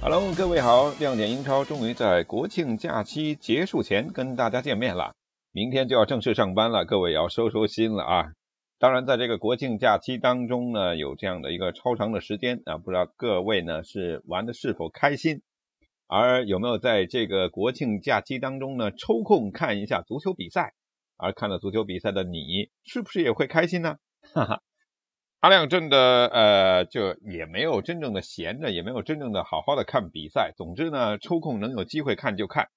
Hello，各位好！亮点英超终于在国庆假期结束前跟大家见面了。明天就要正式上班了，各位也要收收心了啊！当然，在这个国庆假期当中呢，有这样的一个超长的时间啊，不知道各位呢是玩的是否开心，而有没有在这个国庆假期当中呢抽空看一下足球比赛？而看了足球比赛的你，是不是也会开心呢？哈哈。阿亮真的呃，就也没有真正的闲着，也没有真正的好好的看比赛。总之呢，抽空能有机会看就看。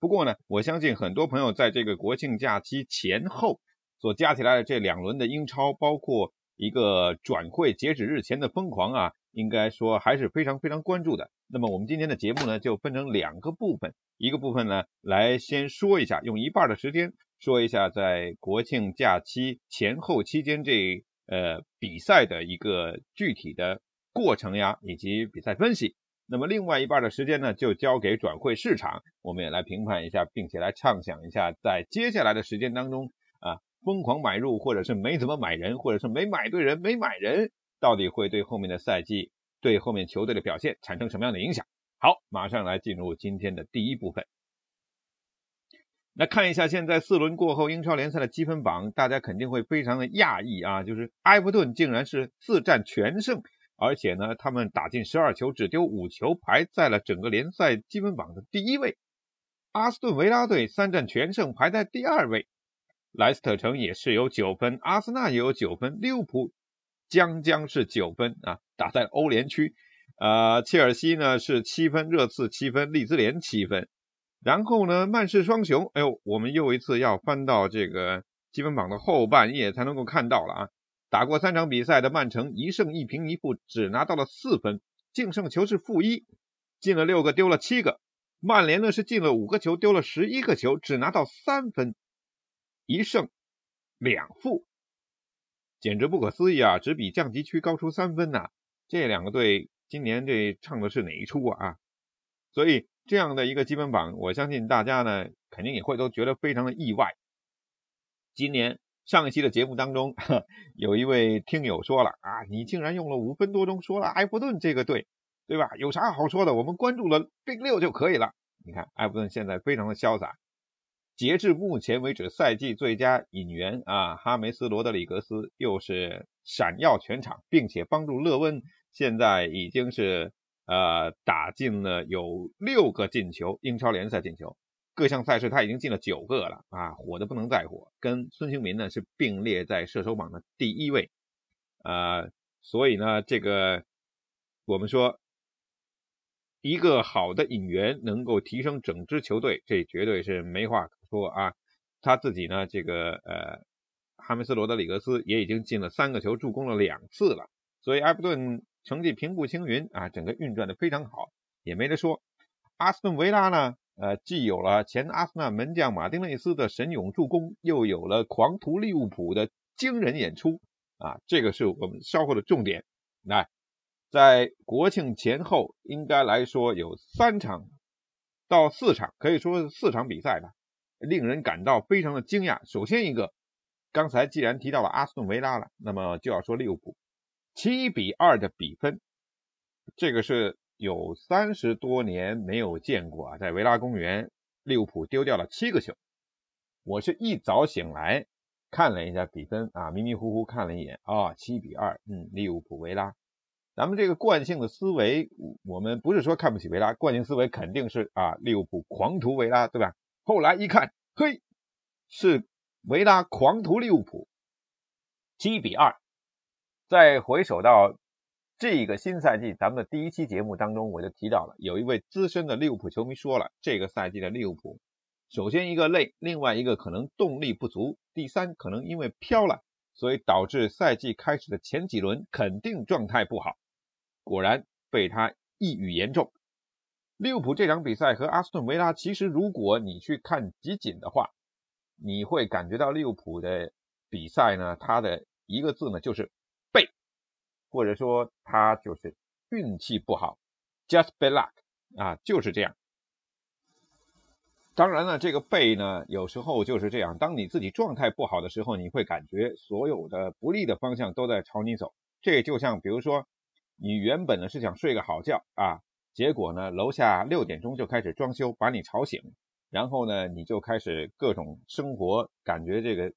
不过呢，我相信很多朋友在这个国庆假期前后所加起来的这两轮的英超，包括一个转会截止日前的疯狂啊，应该说还是非常非常关注的。那么我们今天的节目呢，就分成两个部分，一个部分呢来先说一下，用一半的时间说一下在国庆假期前后期间这。呃，比赛的一个具体的过程呀，以及比赛分析。那么另外一半的时间呢，就交给转会市场，我们也来评判一下，并且来畅想一下，在接下来的时间当中啊，疯狂买入，或者是没怎么买人，或者是没买对人，没买人，到底会对后面的赛季，对后面球队的表现产生什么样的影响？好，马上来进入今天的第一部分。那看一下现在四轮过后英超联赛的积分榜，大家肯定会非常的讶异啊，就是埃弗顿竟然是四战全胜，而且呢，他们打进十二球，只丢五球，排在了整个联赛积分榜的第一位。阿斯顿维拉队三战全胜，排在第二位。莱斯特城也是有九分，阿森纳也有九分，利物浦将将是九分啊，打在欧联区。呃，切尔西呢是七分，热刺七分，利兹联七分。然后呢，曼市双雄，哎呦，我们又一次要翻到这个积分榜的后半页才能够看到了啊！打过三场比赛的曼城一胜一平一负，只拿到了四分，净胜球是负一，进了六个，丢了七个。曼联呢是进了五个球，丢了十一个球，只拿到三分，一胜两负，简直不可思议啊！只比降级区高出三分呐！这两个队今年这唱的是哪一出啊？所以。这样的一个积分榜，我相信大家呢肯定也会都觉得非常的意外。今年上一期的节目当中，有一位听友说了啊，你竟然用了五分多钟说了埃弗顿这个队，对吧？有啥好说的？我们关注了并六就可以了。你看埃弗顿现在非常的潇洒，截至目前为止，赛季最佳引援啊，哈梅斯罗德里格斯又是闪耀全场，并且帮助勒温现在已经是。呃，打进了有六个进球，英超联赛进球，各项赛事他已经进了九个了啊，火的不能再火，跟孙兴民呢是并列在射手榜的第一位，呃，所以呢，这个我们说一个好的引援能够提升整支球队，这绝对是没话可说啊。他自己呢，这个呃，哈梅斯罗德里格斯也已经进了三个球，助攻了两次了，所以埃弗顿。成绩平步青云啊，整个运转的非常好，也没得说。阿斯顿维拉呢，呃，既有了前阿森纳门将马丁内斯的神勇助攻，又有了狂徒利物浦的惊人演出啊，这个是我们稍后的重点。来，在国庆前后，应该来说有三场到四场，可以说是四场比赛吧，令人感到非常的惊讶。首先一个，刚才既然提到了阿斯顿维拉了，那么就要说利物浦。七比二的比分，这个是有三十多年没有见过啊！在维拉公园，利物浦丢掉了七个球。我是一早醒来看了一下比分啊，迷迷糊糊看了一眼啊，七比二，嗯，利物浦维拉。咱们这个惯性的思维，我们不是说看不起维拉，惯性思维肯定是啊，利物浦狂屠维拉，对吧？后来一看，嘿，是维拉狂屠利物浦，七比二。再回首到这个新赛季，咱们的第一期节目当中，我就提到了，有一位资深的利物浦球迷说了，这个赛季的利物浦，首先一个累，另外一个可能动力不足，第三可能因为飘了，所以导致赛季开始的前几轮肯定状态不好。果然被他一语言中。利物浦这场比赛和阿斯顿维拉，其实如果你去看集锦的话，你会感觉到利物浦的比赛呢，它的一个字呢就是。或者说他就是运气不好，just bad luck 啊，就是这样。当然了，这个背呢，有时候就是这样。当你自己状态不好的时候，你会感觉所有的不利的方向都在朝你走。这就像比如说，你原本呢是想睡个好觉啊，结果呢楼下六点钟就开始装修，把你吵醒，然后呢你就开始各种生活，感觉这个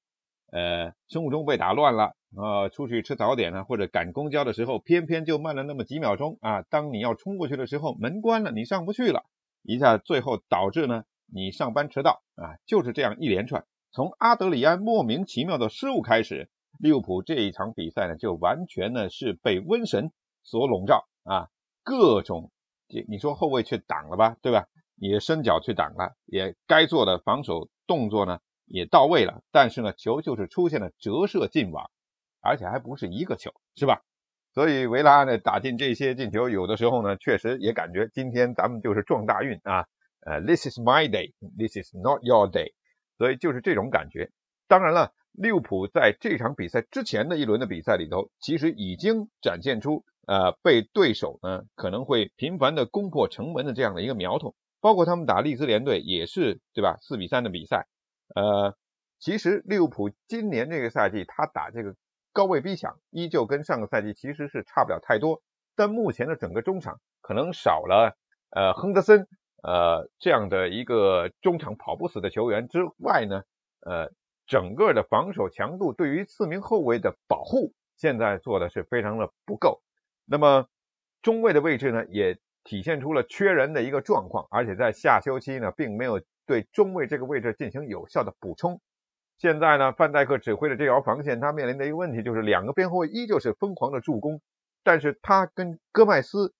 呃生物钟被打乱了啊。出去吃早点呢，或者赶公交的时候，偏偏就慢了那么几秒钟啊。当你要冲过去的时候，门关了，你上不去了，一下最后导致呢。你上班迟到啊，就是这样一连串。从阿德里安莫名其妙的失误开始，利物浦这一场比赛呢，就完全呢是被瘟神所笼罩啊。各种，你说后卫去挡了吧，对吧？也伸脚去挡了，也该做的防守动作呢也到位了，但是呢，球就是出现了折射进网，而且还不是一个球，是吧？所以维拉呢打进这些进球，有的时候呢确实也感觉今天咱们就是撞大运啊。呃，This is my day, this is not your day，所以就是这种感觉。当然了，利物浦在这场比赛之前的一轮的比赛里头，其实已经展现出呃被对手呢可能会频繁的攻破城门的这样的一个苗头。包括他们打利兹联队也是对吧？四比三的比赛。呃，其实利物浦今年这个赛季他打这个高位逼抢，依旧跟上个赛季其实是差不了太多。但目前的整个中场可能少了呃亨德森。呃，这样的一个中场跑不死的球员之外呢，呃，整个的防守强度对于四名后卫的保护，现在做的是非常的不够。那么中卫的位置呢，也体现出了缺人的一个状况，而且在下休期呢，并没有对中卫这个位置进行有效的补充。现在呢，范戴克指挥的这条防线，他面临的一个问题就是两个边后卫依旧是疯狂的助攻，但是他跟戈麦斯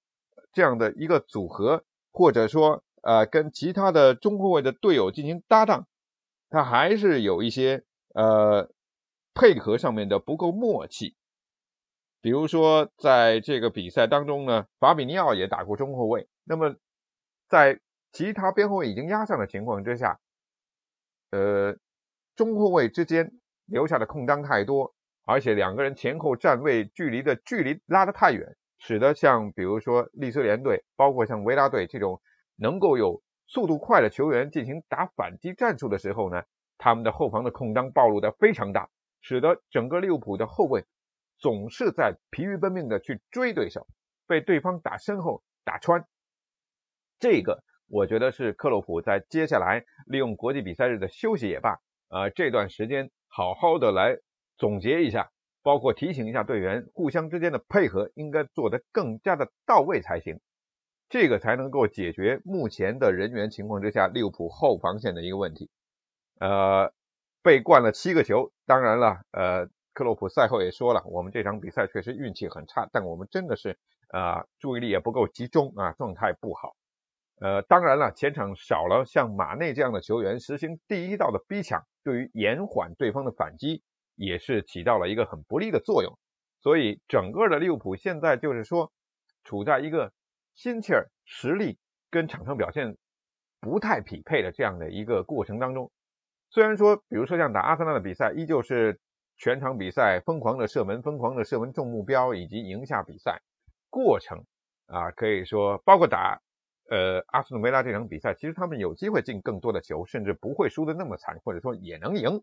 这样的一个组合，或者说。呃，跟其他的中后卫的队友进行搭档，他还是有一些呃配合上面的不够默契。比如说，在这个比赛当中呢，法比尼奥也打过中后卫。那么，在其他边后卫已经压上的情况之下，呃，中后卫之间留下的空当太多，而且两个人前后站位距离的距离拉得太远，使得像比如说利兹联队，包括像维拉队这种。能够有速度快的球员进行打反击战术的时候呢，他们的后防的空当暴露的非常大，使得整个利物浦的后卫总是在疲于奔命的去追对手，被对方打身后打穿。这个我觉得是克洛普在接下来利用国际比赛日的休息也罢，呃这段时间好好的来总结一下，包括提醒一下队员互相之间的配合应该做得更加的到位才行。这个才能够解决目前的人员情况之下利物浦后防线的一个问题。呃，被灌了七个球，当然了，呃，克洛普赛后也说了，我们这场比赛确实运气很差，但我们真的是啊，注意力也不够集中啊，状态不好。呃，当然了，前场少了像马内这样的球员实行第一道的逼抢，对于延缓对方的反击也是起到了一个很不利的作用。所以整个的利物浦现在就是说处在一个。心气儿、实力跟场上表现不太匹配的这样的一个过程当中，虽然说，比如说像打阿森纳的比赛，依旧是全场比赛疯狂的射门、疯狂的射门中目标以及赢下比赛过程啊，可以说包括打呃阿斯顿维拉这场比赛，其实他们有机会进更多的球，甚至不会输的那么惨，或者说也能赢。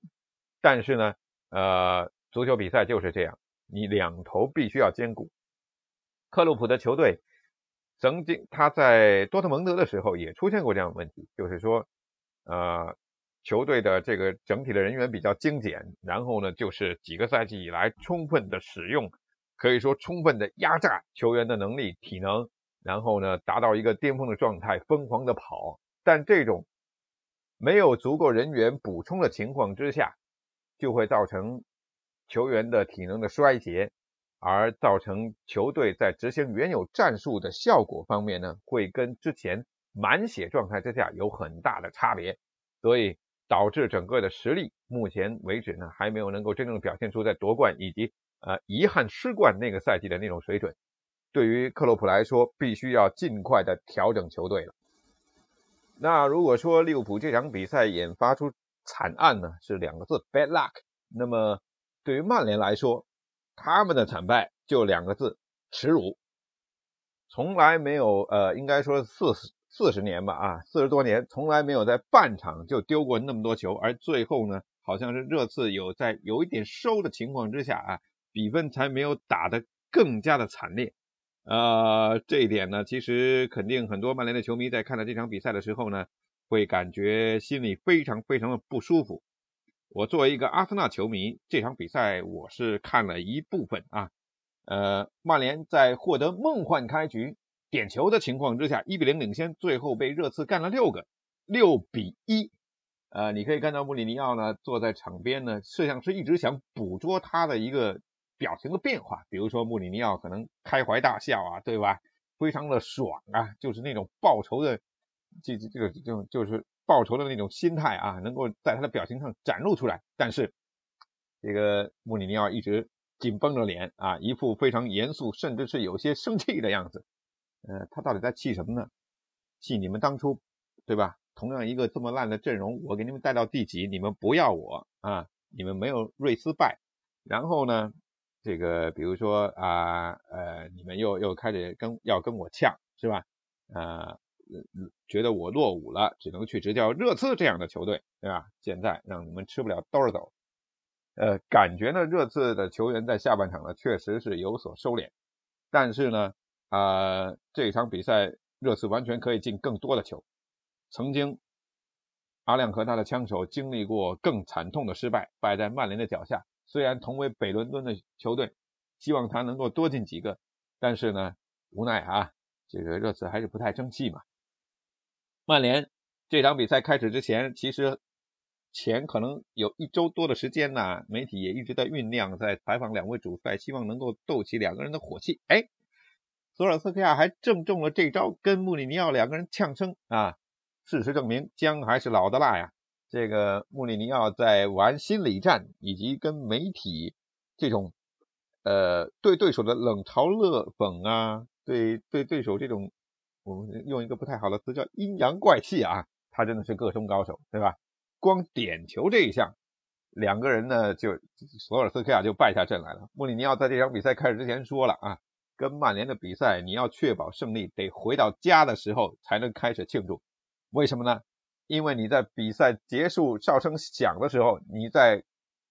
但是呢，呃，足球比赛就是这样，你两头必须要兼顾。克洛普的球队。曾经他在多特蒙德的时候也出现过这样的问题，就是说，呃，球队的这个整体的人员比较精简，然后呢，就是几个赛季以来充分的使用，可以说充分的压榨球员的能力、体能，然后呢，达到一个巅峰的状态，疯狂的跑。但这种没有足够人员补充的情况之下，就会造成球员的体能的衰竭。而造成球队在执行原有战术的效果方面呢，会跟之前满血状态之下有很大的差别，所以导致整个的实力目前为止呢，还没有能够真正表现出在夺冠以及呃遗憾失冠那个赛季的那种水准。对于克洛普来说，必须要尽快的调整球队了。那如果说利物浦这场比赛引发出惨案呢，是两个字：bad luck。那么对于曼联来说，他们的惨败就两个字：耻辱，从来没有呃，应该说四四十年吧啊，四十多年从来没有在半场就丢过那么多球，而最后呢，好像是热刺有在有一点收的情况之下啊，比分才没有打得更加的惨烈。呃，这一点呢，其实肯定很多曼联的球迷在看到这场比赛的时候呢，会感觉心里非常非常的不舒服。我作为一个阿森纳球迷，这场比赛我是看了一部分啊。呃，曼联在获得梦幻开局点球的情况之下，一比零领先，最后被热刺干了六个，六比一。呃，你可以看到穆里尼奥呢坐在场边呢，摄像师一直想捕捉他的一个。表情的变化，比如说穆里尼奥可能开怀大笑啊，对吧？非常的爽啊，就是那种报仇的，这这这个就就是报仇的那种心态啊，能够在他的表情上展露出来。但是这个穆里尼奥一直紧绷着脸啊，一副非常严肃，甚至是有些生气的样子。呃，他到底在气什么呢？气你们当初对吧？同样一个这么烂的阵容，我给你们带到第几，你们不要我啊，你们没有瑞斯拜，然后呢？这个比如说啊呃，你们又又开始跟要跟我呛是吧？啊，觉得我落伍了，只能去执教热刺这样的球队，对吧？现在让你们吃不了兜着走。呃，感觉呢，热刺的球员在下半场呢确实是有所收敛，但是呢啊，这场比赛热刺完全可以进更多的球。曾经阿亮和他的枪手经历过更惨痛的失败，败在曼联的脚下。虽然同为北伦敦的球队，希望他能够多进几个，但是呢，无奈啊，这个热刺还是不太争气嘛。曼联这场比赛开始之前，其实前可能有一周多的时间呢，媒体也一直在酝酿，在采访两位主帅，希望能够斗起两个人的火气。哎，索尔斯克亚还正中了这招，跟穆里尼奥两个人呛声啊。事实证明，姜还是老的辣呀。这个穆里尼奥在玩心理战，以及跟媒体这种呃对对手的冷嘲热讽啊，对对对手这种我们用一个不太好的词叫阴阳怪气啊，他真的是个中高手，对吧？光点球这一项，两个人呢就索尔斯克亚就败下阵来了。穆里尼奥在这场比赛开始之前说了啊，跟曼联的比赛你要确保胜利，得回到家的时候才能开始庆祝，为什么呢？因为你在比赛结束哨声响的时候，你在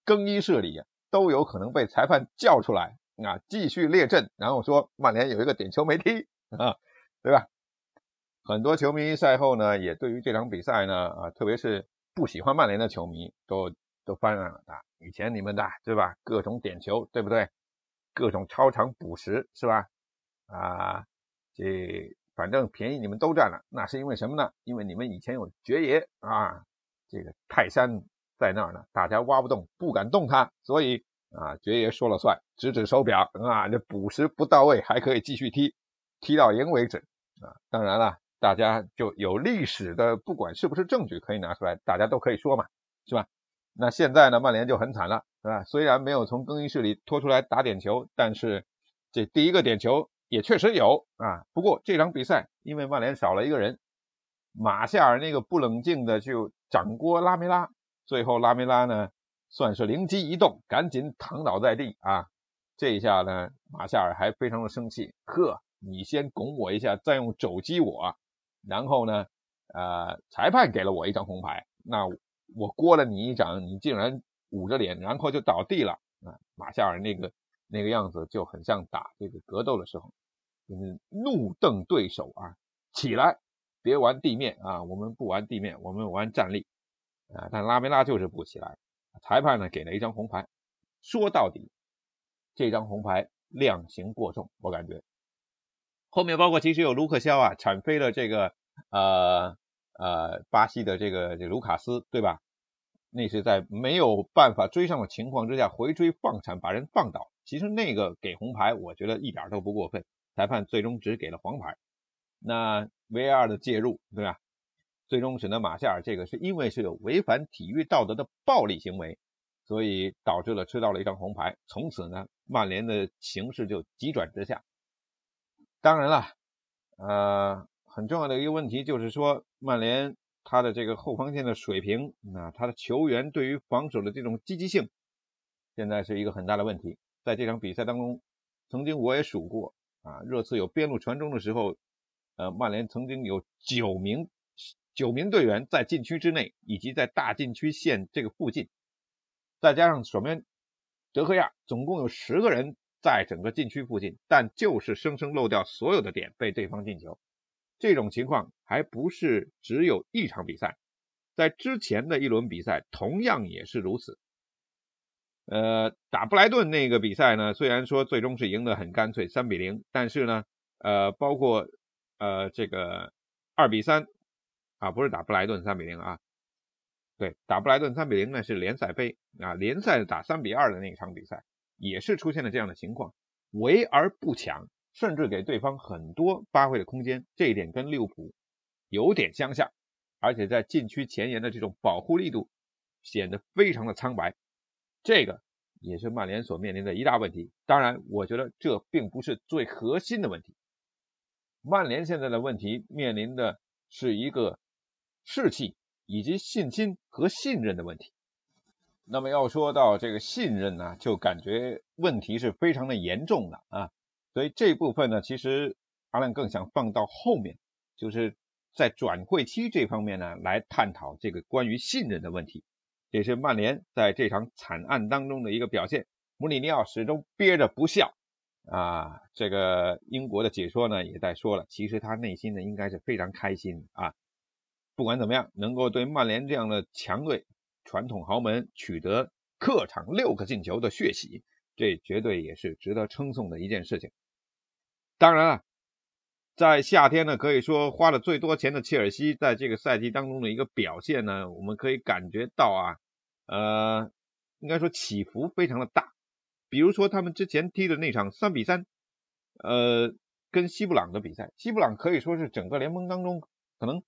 更衣室里都有可能被裁判叫出来啊，继续列阵，然后说曼联有一个点球没踢啊，对吧？很多球迷赛后呢，也对于这场比赛呢啊，特别是不喜欢曼联的球迷，都都翻案了啊。以前你们的对吧？各种点球对不对？各种超长补时是吧？啊，这。反正便宜你们都占了，那是因为什么呢？因为你们以前有爵爷啊，这个泰山在那儿呢，大家挖不动，不敢动他，所以啊，爵爷说了算，指指手表啊，这补时不到位还可以继续踢，踢到赢为止啊。当然了，大家就有历史的，不管是不是证据可以拿出来，大家都可以说嘛，是吧？那现在呢，曼联就很惨了，是吧？虽然没有从更衣室里拖出来打点球，但是这第一个点球。也确实有啊，不过这场比赛因为曼联少了一个人，马夏尔那个不冷静的就掌掴拉梅拉，最后拉梅拉呢算是灵机一动，赶紧躺倒在地啊。这一下呢，马夏尔还非常的生气，呵，你先拱我一下，再用肘击我，然后呢，呃，裁判给了我一张红牌，那我掴了你一掌，你竟然捂着脸，然后就倒地了啊。马夏尔那个那个样子就很像打这个格斗的时候。就是怒瞪对手啊，起来，别玩地面啊，我们不玩地面，我们玩站立啊。但拉梅拉就是不起来，裁判呢给了一张红牌。说到底，这张红牌量刑过重，我感觉。后面包括其实有卢克肖啊铲飞了这个呃呃巴西的这个这卢卡斯，对吧？那是在没有办法追上的情况之下回追放铲把人放倒。其实那个给红牌，我觉得一点都不过分。裁判最终只给了黄牌，那 VAR 的介入，对吧？最终使得马夏尔这个是因为是有违反体育道德的暴力行为，所以导致了吃到了一张红牌。从此呢，曼联的形势就急转直下。当然了，呃，很重要的一个问题就是说，曼联他的这个后防线的水平，那他的球员对于防守的这种积极性，现在是一个很大的问题。在这场比赛当中，曾经我也数过。啊，热刺有边路传中的时候，呃，曼联曾经有九名九名队员在禁区之内，以及在大禁区线这个附近，再加上守门德赫亚，总共有十个人在整个禁区附近，但就是生生漏掉所有的点被对方进球。这种情况还不是只有一场比赛，在之前的一轮比赛同样也是如此。呃，打布莱顿那个比赛呢，虽然说最终是赢得很干脆，三比零，但是呢，呃，包括呃这个二比三啊，不是打布莱顿三比零啊，对，打布莱顿三比零呢是联赛杯啊，联赛打三比二的那场比赛也是出现了这样的情况，围而不抢，甚至给对方很多发挥的空间，这一点跟利物浦有点相像，而且在禁区前沿的这种保护力度显得非常的苍白。这个也是曼联所面临的一大问题。当然，我觉得这并不是最核心的问题。曼联现在的问题面临的是一个士气以及信心和信任的问题。那么要说到这个信任呢，就感觉问题是非常的严重的啊。所以这部分呢，其实阿兰更想放到后面，就是在转会期这方面呢，来探讨这个关于信任的问题。这是曼联在这场惨案当中的一个表现。穆里尼奥始终憋着不笑啊。这个英国的解说呢也在说了，其实他内心呢应该是非常开心啊。不管怎么样，能够对曼联这样的强队、传统豪门取得客场六个进球的血洗，这绝对也是值得称颂的一件事情。当然了。在夏天呢，可以说花了最多钱的切尔西，在这个赛季当中的一个表现呢，我们可以感觉到啊，呃，应该说起伏非常的大。比如说他们之前踢的那场三比三，呃，跟西布朗的比赛，西布朗可以说是整个联盟当中可能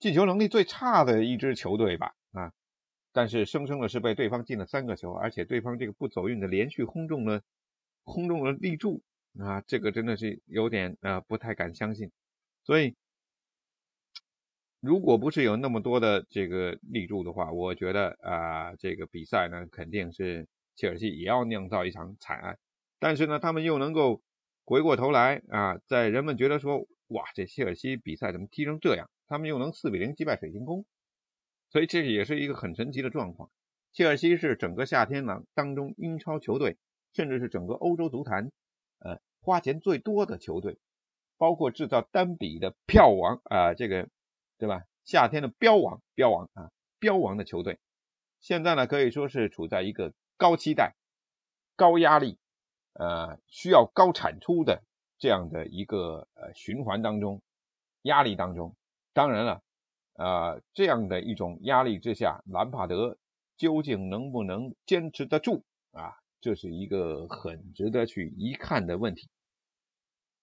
进球能力最差的一支球队吧，啊，但是生生的是被对方进了三个球，而且对方这个不走运的连续轰中了轰中了立柱。啊，这个真的是有点呃不太敢相信，所以如果不是有那么多的这个立柱的话，我觉得啊这个比赛呢肯定是切尔西也要酿造一场惨案，但是呢他们又能够回过头来啊，在人们觉得说哇这切尔西比赛怎么踢成这样，他们又能四比零击败水晶宫，所以这也是一个很神奇的状况。切尔西是整个夏天呢当中英超球队，甚至是整个欧洲足坛。花钱最多的球队，包括制造单笔的票王啊，这个对吧？夏天的标王，标王啊，标王的球队，现在呢可以说是处在一个高期待、高压力，呃，需要高产出的这样的一个呃循环当中，压力当中。当然了，呃，这样的一种压力之下，兰帕德究竟能不能坚持得住啊？这是一个很值得去一看的问题，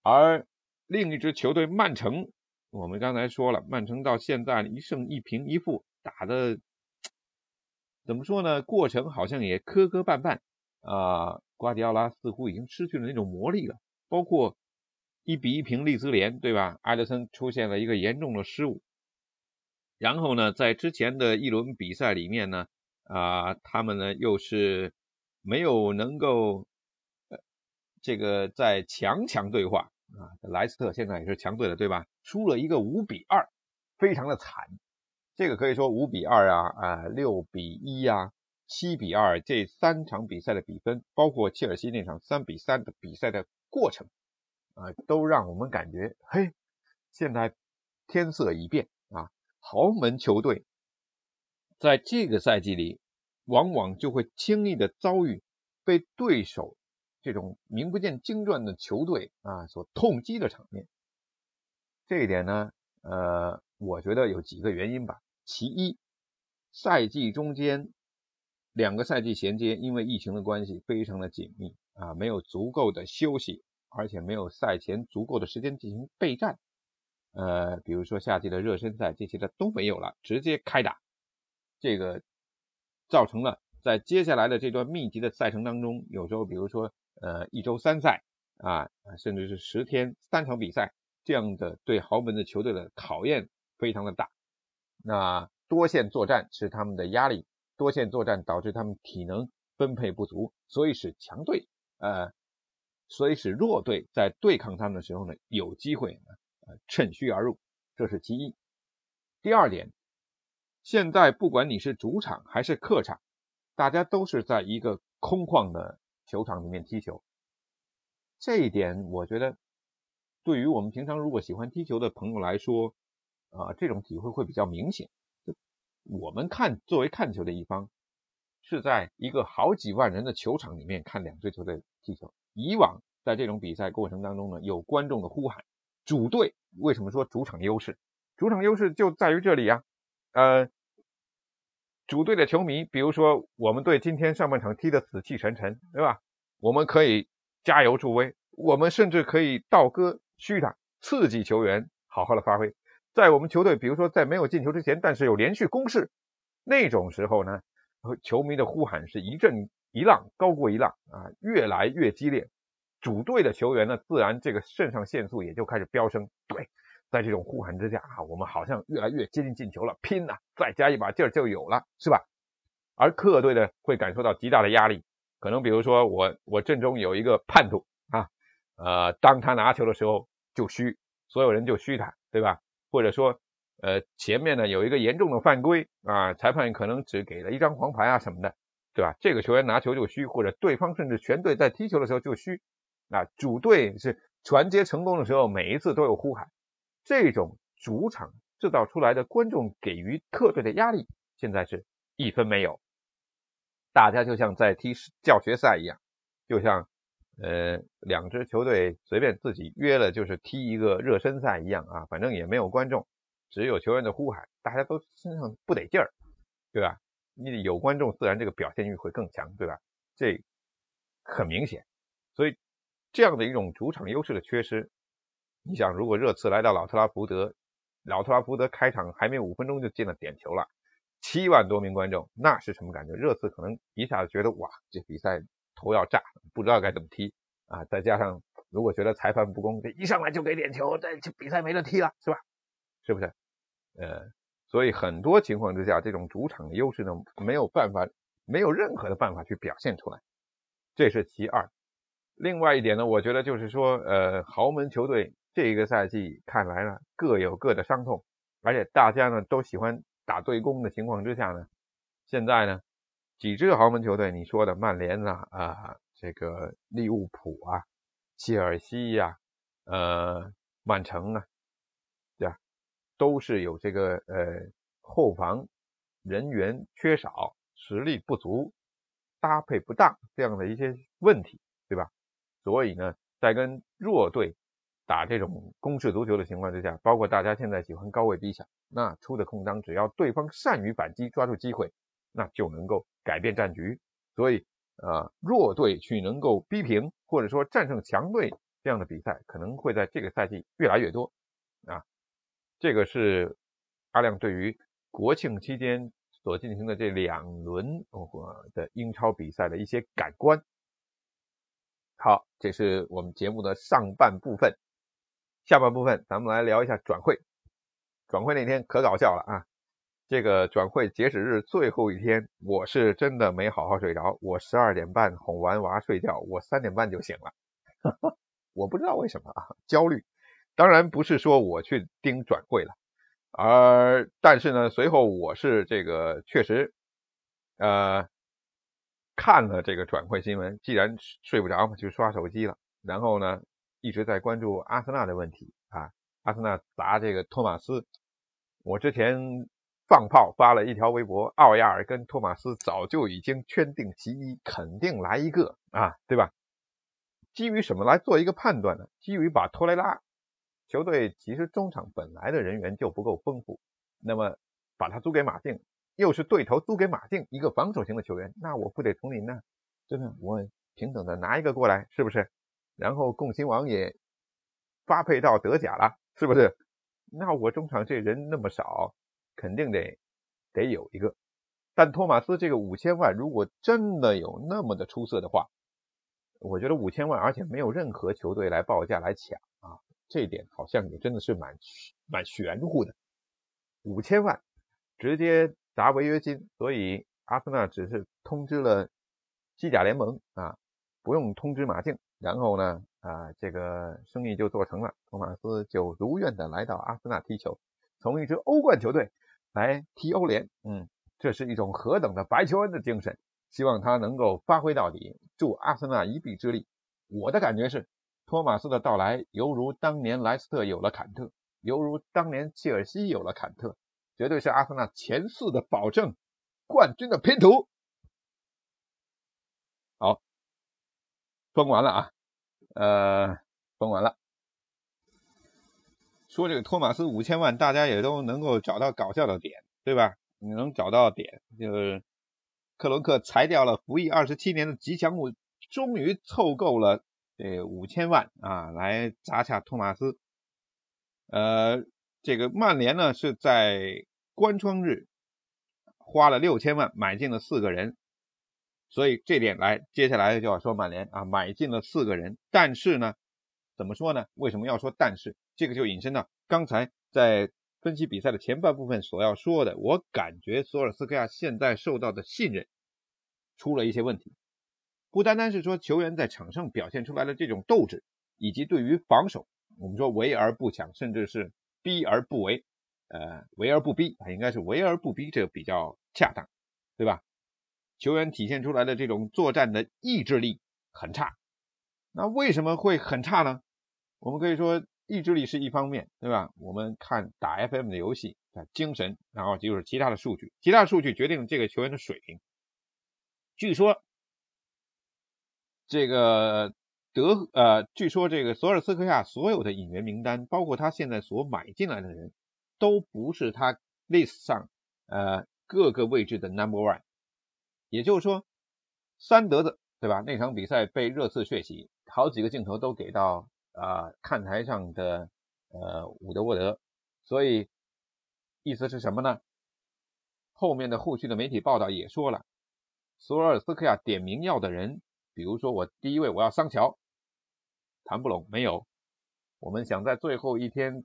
而另一支球队曼城，我们刚才说了，曼城到现在一胜一平一负，打的怎么说呢？过程好像也磕磕绊绊啊。瓜迪奥拉似乎已经失去了那种魔力了，包括一比一平利兹联，对吧？埃德森出现了一个严重的失误，然后呢，在之前的一轮比赛里面呢，啊，他们呢又是。没有能够这个在强强对话啊，莱斯特现在也是强队了，对吧？输了一个五比二，非常的惨。这个可以说五比二啊啊六比一啊七比二这三场比赛的比分，包括切尔西那场三比三的比赛的过程啊，都让我们感觉嘿，现在天色已变啊，豪门球队在这个赛季里。往往就会轻易的遭遇被对手这种名不见经传的球队啊所痛击的场面。这一点呢，呃，我觉得有几个原因吧。其一，赛季中间两个赛季衔接，因为疫情的关系非常的紧密啊，没有足够的休息，而且没有赛前足够的时间进行备战。呃，比如说夏季的热身赛这些的都没有了，直接开打。这个。造成了在接下来的这段密集的赛程当中，有时候比如说呃一周三赛啊，甚至是十天三场比赛这样的对豪门的球队的考验非常的大。那多线作战是他们的压力，多线作战导致他们体能分配不足，所以使强队呃，所以使弱队在对抗他们的时候呢，有机会趁虚而入，这是其一。第二点，现在不管你是主场还是客场，大家都是在一个空旷的球场里面踢球。这一点，我觉得对于我们平常如果喜欢踢球的朋友来说，啊，这种体会会比较明显。就我们看，作为看球的一方，是在一个好几万人的球场里面看两支球队踢球。以往在这种比赛过程当中呢，有观众的呼喊，主队为什么说主场优势？主场优势就在于这里啊，呃，主队的球迷，比如说我们队今天上半场踢得死气沉沉，对吧？我们可以。加油助威，我们甚至可以倒戈嘘他，刺激球员好好的发挥。在我们球队，比如说在没有进球之前，但是有连续攻势那种时候呢，球迷的呼喊是一阵一浪高过一浪啊，越来越激烈。主队的球员呢，自然这个肾上腺素也就开始飙升。对，在这种呼喊之下啊，我们好像越来越接近进球了，拼呐，再加一把劲儿就有了，是吧？而客队呢，会感受到极大的压力。可能比如说我我阵中有一个叛徒啊，呃，当他拿球的时候就虚，所有人就虚他，对吧？或者说呃前面呢有一个严重的犯规啊，裁判可能只给了一张黄牌啊什么的，对吧？这个球员拿球就虚，或者对方甚至全队在踢球的时候就虚，啊，主队是传接成功的时候每一次都有呼喊，这种主场制造出来的观众给予客队的压力，现在是一分没有。大家就像在踢教学赛一样，就像呃两支球队随便自己约了就是踢一个热身赛一样啊，反正也没有观众，只有球员的呼喊，大家都身上不得劲儿，对吧？你有观众，自然这个表现欲会更强，对吧？这很明显，所以这样的一种主场优势的缺失，你想如果热刺来到老特拉福德，老特拉福德开场还没五分钟就进了点球了。七万多名观众，那是什么感觉？热刺可能一下子觉得哇，这比赛头要炸，不知道该怎么踢啊！再加上如果觉得裁判不公，这一上来就给点球，这比赛没得踢了，是吧？是不是？呃，所以很多情况之下，这种主场的优势呢，没有办法，没有任何的办法去表现出来，这是其二。另外一点呢，我觉得就是说，呃，豪门球队这一个赛季看来呢，各有各的伤痛，而且大家呢都喜欢。打对攻的情况之下呢，现在呢，几支豪门球队，你说的曼联啊啊，这个利物浦啊，切尔西呀，呃，曼城啊，对吧，都是有这个呃后防人员缺少、实力不足、搭配不当这样的一些问题，对吧？所以呢，在跟弱队。打这种攻势足球的情况之下，包括大家现在喜欢高位逼抢，那出的空当，只要对方善于反击，抓住机会，那就能够改变战局。所以，呃，弱队去能够逼平或者说战胜强队这样的比赛，可能会在这个赛季越来越多啊。这个是阿亮对于国庆期间所进行的这两轮的英超比赛的一些感官。好，这是我们节目的上半部分。下半部分，咱们来聊一下转会。转会那天可搞笑了啊！这个转会截止日最后一天，我是真的没好好睡着。我十二点半哄完娃睡觉，我三点半就醒了。我不知道为什么啊，焦虑。当然不是说我去盯转会了，而但是呢，随后我是这个确实呃看了这个转会新闻，既然睡不着嘛，就刷手机了。然后呢？一直在关注阿森纳的问题啊，阿森纳砸这个托马斯，我之前放炮发了一条微博，奥亚尔跟托马斯早就已经圈定其一，肯定来一个啊，对吧？基于什么来做一个判断呢？基于把托雷拉球队其实中场本来的人员就不够丰富，那么把他租给马竞，又是对头租给马竞一个防守型的球员，那我不得从你那真的我平等的拿一个过来，是不是？然后共亲王也发配到德甲了，是不是？那我中场这人那么少，肯定得得有一个。但托马斯这个五千万，如果真的有那么的出色的话，我觉得五千万，而且没有任何球队来报价来抢啊，这一点好像也真的是蛮蛮玄乎的。五千万直接砸违约金，所以阿森纳只是通知了西甲联盟啊，不用通知马竞。然后呢，啊，这个生意就做成了，托马斯就如愿的来到阿森纳踢球，从一支欧冠球队来踢欧联，嗯，这是一种何等的白求恩的精神，希望他能够发挥到底，助阿森纳一臂之力。我的感觉是，托马斯的到来犹如当年莱斯特有了坎特，犹如当年切尔西有了坎特，绝对是阿森纳前四的保证，冠军的拼图。好，封完了啊，呃，封完了。说这个托马斯五千万，大家也都能够找到搞笑的点，对吧？你能找到点，就是克伦克裁掉了服役二十七年的吉祥物，终于凑够了这五千万啊，来砸下托马斯。呃，这个曼联呢是在关窗日花了六千万买进了四个人。所以这点来，接下来就要说曼联啊，买进了四个人，但是呢，怎么说呢？为什么要说但是？这个就引申到刚才在分析比赛的前半部分所要说的，我感觉索尔斯克亚现在受到的信任出了一些问题，不单单是说球员在场上表现出来的这种斗志，以及对于防守，我们说围而不抢，甚至是逼而不围，呃，围而不逼啊，应该是围而不逼，这个比较恰当，对吧？球员体现出来的这种作战的意志力很差，那为什么会很差呢？我们可以说意志力是一方面，对吧？我们看打 FM 的游戏，精神，然后就是其他的数据，其他数据决定这个球员的水平。据说这个德呃，据说这个索尔斯克亚所有的引援名单，包括他现在所买进来的人，都不是他 list 上呃各个位置的 number one。也就是说，三德子对吧？那场比赛被热刺血洗，好几个镜头都给到啊看台上的呃伍德沃德，所以意思是什么呢？后面的后续的媒体报道也说了，索尔斯克亚点名要的人，比如说我第一位我要桑乔，谈不拢没有，我们想在最后一天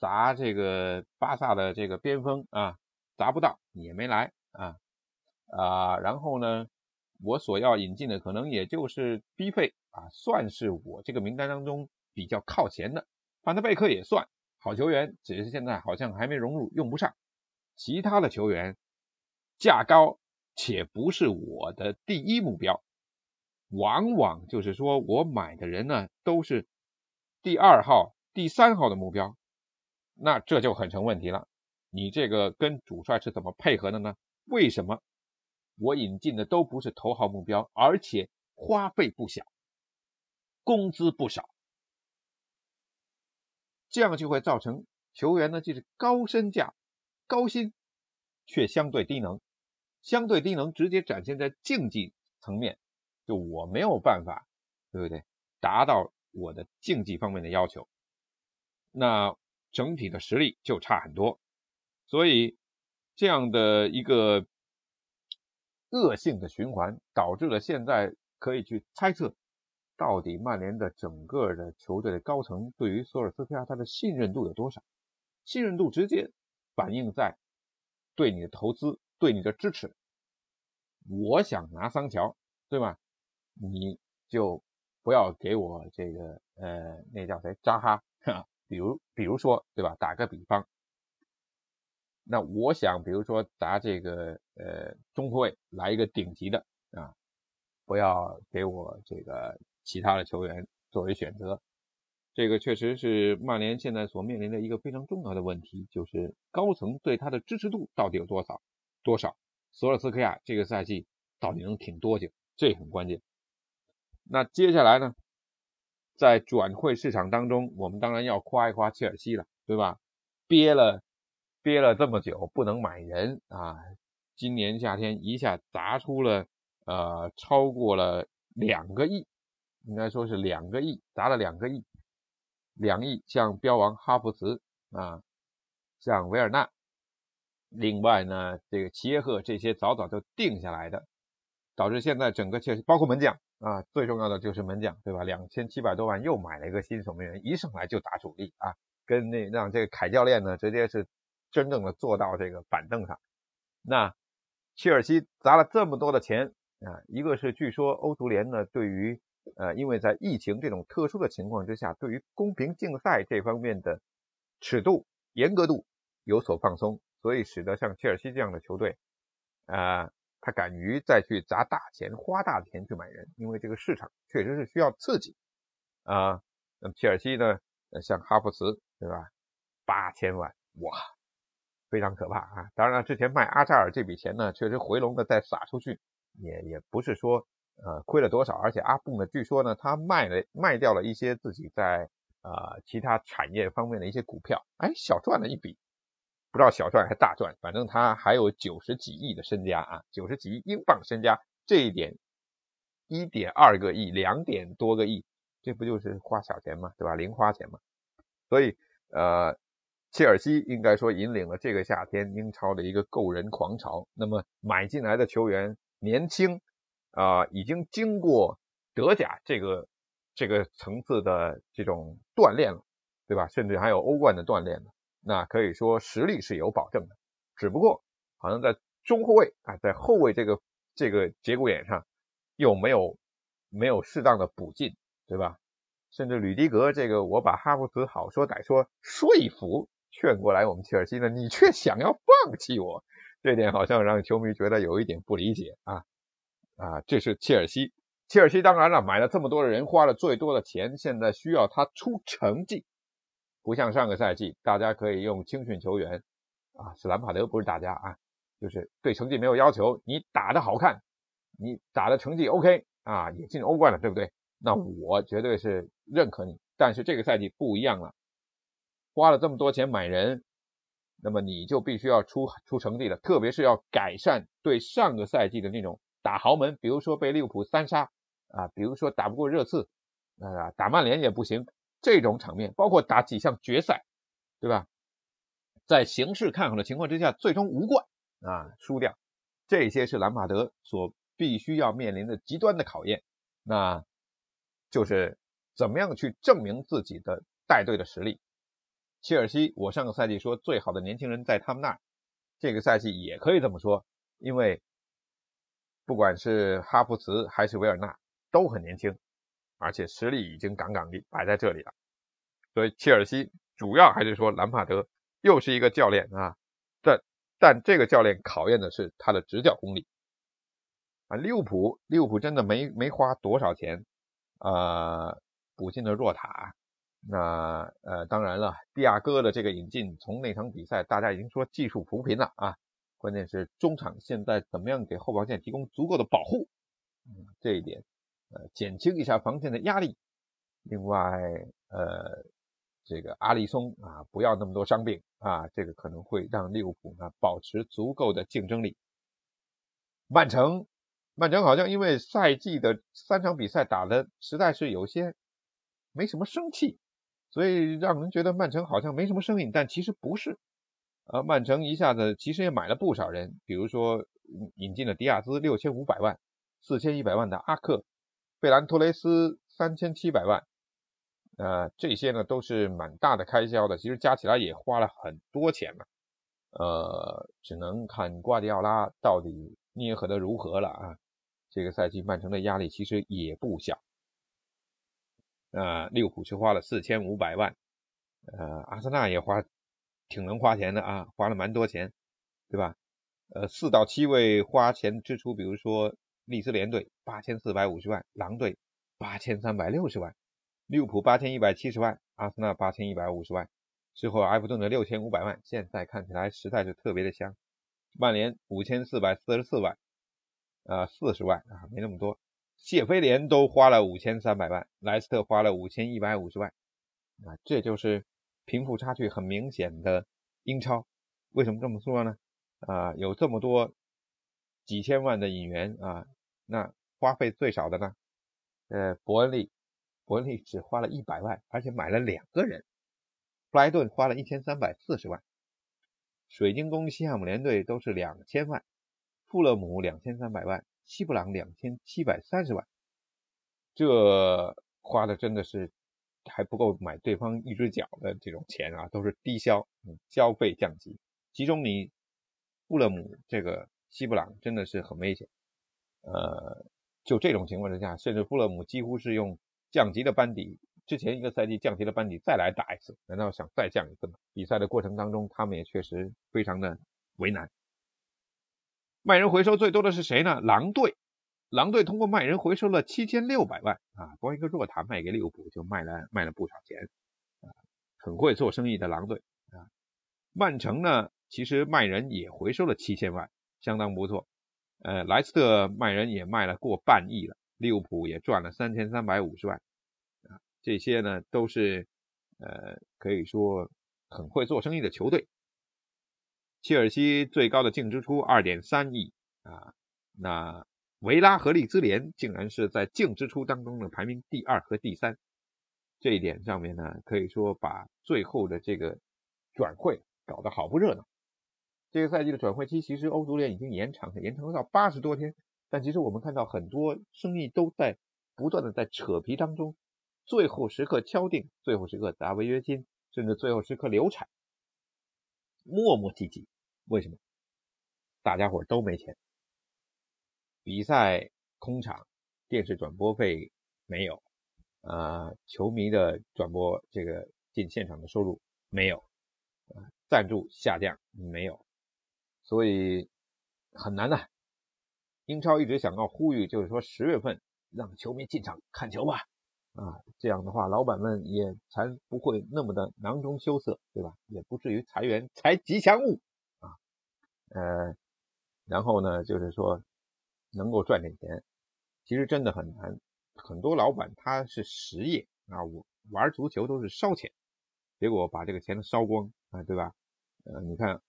砸这个巴萨的这个边锋啊，砸不到也没来啊。啊，然后呢，我所要引进的可能也就是 B 费啊，算是我这个名单当中比较靠前的。范德贝克也算好球员，只是现在好像还没融入，用不上。其他的球员价高且不是我的第一目标，往往就是说我买的人呢都是第二号、第三号的目标，那这就很成问题了。你这个跟主帅是怎么配合的呢？为什么？我引进的都不是头号目标，而且花费不小，工资不少，这样就会造成球员呢就是高身价、高薪却相对低能，相对低能直接展现在竞技层面，就我没有办法，对不对？达到我的竞技方面的要求，那整体的实力就差很多，所以这样的一个。恶性的循环导致了现在可以去猜测，到底曼联的整个的球队的高层对于索尔斯克亚他的信任度有多少？信任度直接反映在对你的投资、对你的支持。我想拿桑乔，对吧？你就不要给我这个呃，那叫谁扎哈？比如，比如说，对吧？打个比方。那我想，比如说砸这个呃中后卫来一个顶级的啊，不要给我这个其他的球员作为选择。这个确实是曼联现在所面临的一个非常重要的问题，就是高层对他的支持度到底有多少？多少？索尔斯克亚这个赛季到底能挺多久？这很关键。那接下来呢，在转会市场当中，我们当然要夸一夸切尔西了，对吧？憋了。憋了这么久不能买人啊！今年夏天一下砸出了呃超过了两个亿，应该说是两个亿，砸了两个亿，两亿像标王哈弗茨啊，像维尔纳，另外呢这个齐耶赫这些早早就定下来的，导致现在整个确实包括门将啊，最重要的就是门将对吧？两千七百多万又买了一个新守门员，一上来就打主力啊，跟那让这个凯教练呢直接是。真正的坐到这个板凳上，那切尔西砸了这么多的钱啊，一个是据说欧足联呢对于呃，因为在疫情这种特殊的情况之下，对于公平竞赛这方面的尺度、严格度有所放松，所以使得像切尔西这样的球队，啊，他敢于再去砸大钱、花大钱去买人，因为这个市场确实是需要刺激啊。那么切尔西呢，像哈弗茨，对吧？八千万，哇，非常可怕啊！当然了，之前卖阿扎尔这笔钱呢，确实回笼的再撒出去，也也不是说。呃，亏了多少？而且阿布呢，据说呢，他卖了卖掉了一些自己在呃其他产业方面的一些股票，哎，小赚了一笔，不知道小赚还是大赚，反正他还有九十几亿的身家啊，九十几亿英镑身家，这一点一点二个亿，两点多个亿，这不就是花小钱嘛？对吧？零花钱嘛。所以呃，切尔西应该说引领了这个夏天英超的一个购人狂潮。那么买进来的球员年轻。啊，已经经过德甲这个这个层次的这种锻炼了，对吧？甚至还有欧冠的锻炼呢，那可以说实力是有保证的。只不过好像在中后卫啊，在后卫这个这个节骨眼上又没有没有适当的补进，对吧？甚至吕迪格这个，我把哈弗茨好说歹说说服劝过来我们切尔西呢，你却想要放弃我，这点好像让球迷觉得有一点不理解啊。啊，这是切尔西。切尔西当然了，买了这么多的人，花了最多的钱，现在需要他出成绩。不像上个赛季，大家可以用青训球员啊，是兰帕德，不是大家啊，就是对成绩没有要求，你打的好看，你打的成绩 OK 啊，也进欧冠了，对不对？那我绝对是认可你。但是这个赛季不一样了，花了这么多钱买人，那么你就必须要出出成绩了，特别是要改善对上个赛季的那种。打豪门，比如说被利物浦三杀啊，比如说打不过热刺啊，打曼联也不行，这种场面，包括打几项决赛，对吧？在形势看好的情况之下，最终无冠啊，输掉，这些是兰帕德所必须要面临的极端的考验，那就是怎么样去证明自己的带队的实力。切尔西，我上个赛季说最好的年轻人在他们那儿，这个赛季也可以这么说，因为。不管是哈弗茨还是维尔纳都很年轻，而且实力已经杠杠的摆在这里了。所以切尔西主要还是说兰帕德又是一个教练啊，但但这个教练考验的是他的执教功力啊。利物浦利物浦真的没没花多少钱啊，补进了若塔。那呃当然了，蒂亚戈的这个引进，从那场比赛大家已经说技术扶贫了啊。关键是中场现在怎么样给后防线提供足够的保护，这一点，呃，减轻一下防线的压力。另外，呃，这个阿里松啊，不要那么多伤病啊，这个可能会让利物浦呢保持足够的竞争力。曼城，曼城好像因为赛季的三场比赛打的实在是有些没什么生气，所以让人觉得曼城好像没什么声音，但其实不是。呃，曼城一下子其实也买了不少人，比如说引进了迪亚兹六千五百万，四千一百万的阿克，费兰托雷斯三千七百万，呃，这些呢都是蛮大的开销的，其实加起来也花了很多钱了，呃，只能看瓜迪奥拉到底捏合的如何了啊。这个赛季曼城的压力其实也不小，呃，利物浦是花了四千五百万，呃，阿森纳也花。挺能花钱的啊，花了蛮多钱，对吧？呃，四到七位花钱支出，比如说利兹联队八千四百五十万，狼队八千三百六十万，利物浦八千一百七十万，阿森纳八千一百五十万，之后埃弗顿的六千五百万，现在看起来实在是特别的香。曼联五千四百四十四万，呃，四十万啊，没那么多。谢菲联都花了五千三百万，莱斯特花了五千一百五十万，啊，这就是。贫富差距很明显的英超，为什么这么说呢？啊，有这么多几千万的引援啊，那花费最少的呢？呃，伯恩利，伯恩利只花了一百万，而且买了两个人。布莱顿花了一千三百四十万，水晶宫、西汉姆联队都是两千万，富勒姆两千三百万，西布朗两千七百三十万，这花的真的是。还不够买对方一只脚的这种钱啊，都是低消，消费降级。其中你布勒姆这个西布朗真的是很危险，呃，就这种情况之下，甚至布勒姆几乎是用降级的班底，之前一个赛季降级的班底再来打一次，难道想再降一次吗？比赛的过程当中，他们也确实非常的为难。卖人回收最多的是谁呢？狼队，狼队通过卖人回收了七千六百万啊，光一个若塔卖给利物浦就卖了卖了不少钱，很会做生意的狼队啊。曼城呢，其实卖人也回收了七千万，相当不错。呃，莱斯特卖人也卖了过半亿了，利物浦也赚了三千三百五十万啊，这些呢都是呃可以说很会做生意的球队。切尔西最高的净支出二点三亿啊，那维拉和利兹联竟然是在净支出当中的排名第二和第三，这一点上面呢，可以说把最后的这个转会搞得好不热闹。这个赛季的转会期其实欧足联已经延长了，延长到八十多天，但其实我们看到很多生意都在不断的在扯皮当中，最后时刻敲定，最后时刻砸违约金，甚至最后时刻流产，磨磨唧唧。为什么？大家伙都没钱，比赛空场，电视转播费没有，啊，球迷的转播这个进现场的收入没有，啊，赞助下降没有，所以很难的。英超一直想要呼吁，就是说十月份让球迷进场看球吧，啊，这样的话老板们也才不会那么的囊中羞涩，对吧？也不至于裁员裁吉祥物。呃，然后呢，就是说能够赚点钱，其实真的很难。很多老板他是实业啊，我玩足球都是烧钱，结果把这个钱烧光啊，对吧？呃，你看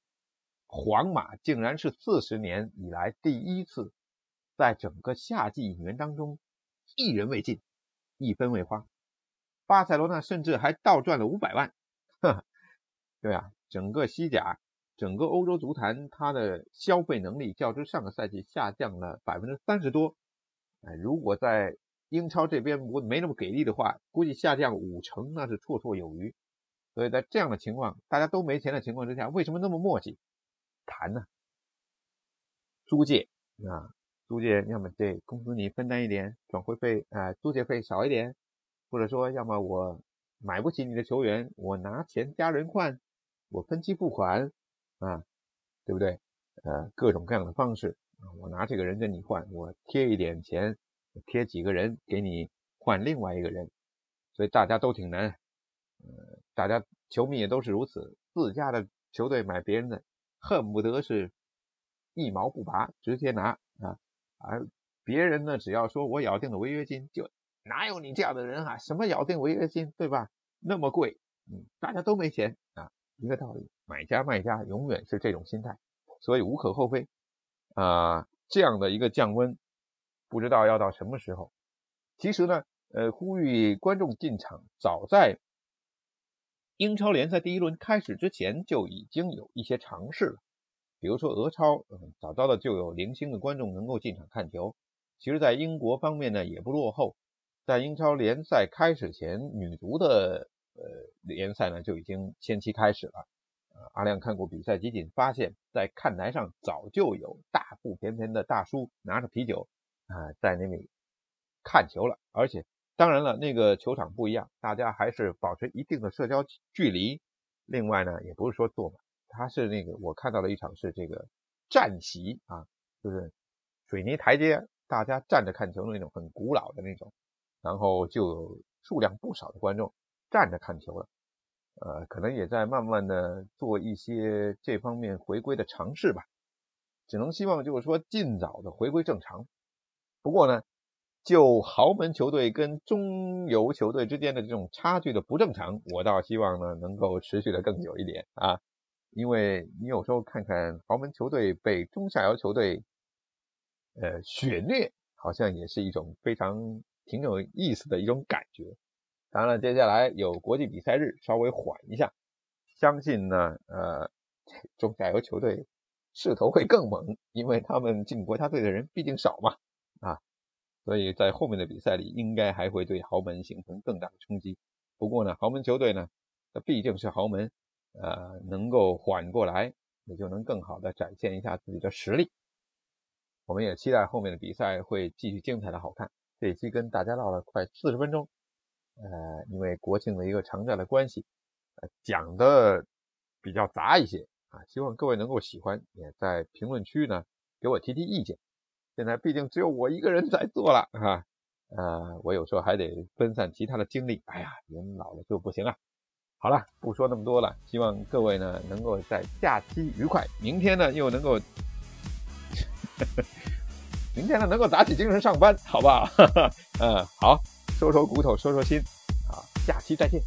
皇马竟然是四十年以来第一次在整个夏季引援当中一人未进，一分未花。巴塞罗那甚至还倒赚了五百万，对啊，整个西甲。整个欧洲足坛，它的消费能力较之上个赛季下降了百分之三十多。哎，如果在英超这边不没那么给力的话，估计下降五成那是绰绰有余。所以在这样的情况，大家都没钱的情况之下，为什么那么磨叽谈呢？租借啊，租借要么对公司你分担一点转会费，啊，租借费少一点，或者说要么我买不起你的球员，我拿钱加人换，我分期付款。啊，对不对？呃，各种各样的方式啊，我拿这个人跟你换，我贴一点钱，贴几个人给你换另外一个人，所以大家都挺难。呃，大家球迷也都是如此，自家的球队买别人的，恨不得是一毛不拔，直接拿啊。而别人呢，只要说我咬定了违约金，就哪有你这样的人啊？什么咬定违约金，对吧？那么贵，嗯，大家都没钱啊。一个道理，买家卖家永远是这种心态，所以无可厚非啊。这样的一个降温，不知道要到什么时候。其实呢，呃，呼吁观众进场，早在英超联赛第一轮开始之前就已经有一些尝试了。比如说俄超，嗯，早早的就有零星的观众能够进场看球。其实，在英国方面呢，也不落后，在英超联赛开始前，女足的。呃，联赛呢就已经先期开始了。阿亮看过比赛集锦，发现，在看台上早就有大腹便便的大叔拿着啤酒啊，在那里看球了。而且，当然了，那个球场不一样，大家还是保持一定的社交距离。另外呢，也不是说坐满，他是那个我看到了一场是这个站席啊，就是水泥台阶，大家站着看球的那种，很古老的那种。然后就有数量不少的观众。站着看球了，呃，可能也在慢慢的做一些这方面回归的尝试吧。只能希望就是说尽早的回归正常。不过呢，就豪门球队跟中游球队之间的这种差距的不正常，我倒希望呢能够持续的更久一点啊。因为你有时候看看豪门球队被中下游球队呃血虐，好像也是一种非常挺有意思的一种感觉。当然了，接下来有国际比赛日，稍微缓一下，相信呢，呃，中下游球队势头会更猛，因为他们进国家队的人毕竟少嘛，啊，所以在后面的比赛里，应该还会对豪门形成更大的冲击。不过呢，豪门球队呢，它毕竟是豪门，呃，能够缓过来，也就能更好的展现一下自己的实力。我们也期待后面的比赛会继续精彩的好看。这一期跟大家唠了快四十分钟，呃，因为国庆的一个长假的关系，呃，讲的比较杂一些啊，希望各位能够喜欢，也在评论区呢给我提提意见。现在毕竟只有我一个人在做了啊，呃，我有时候还得分散其他的精力。哎呀，人老了就不行啊。好了，不说那么多了，希望各位呢能够在假期愉快，明天呢又能够。明天呢，能够打起精神上班，好不好？嗯，好，收收骨头，收收心，啊，下期再见。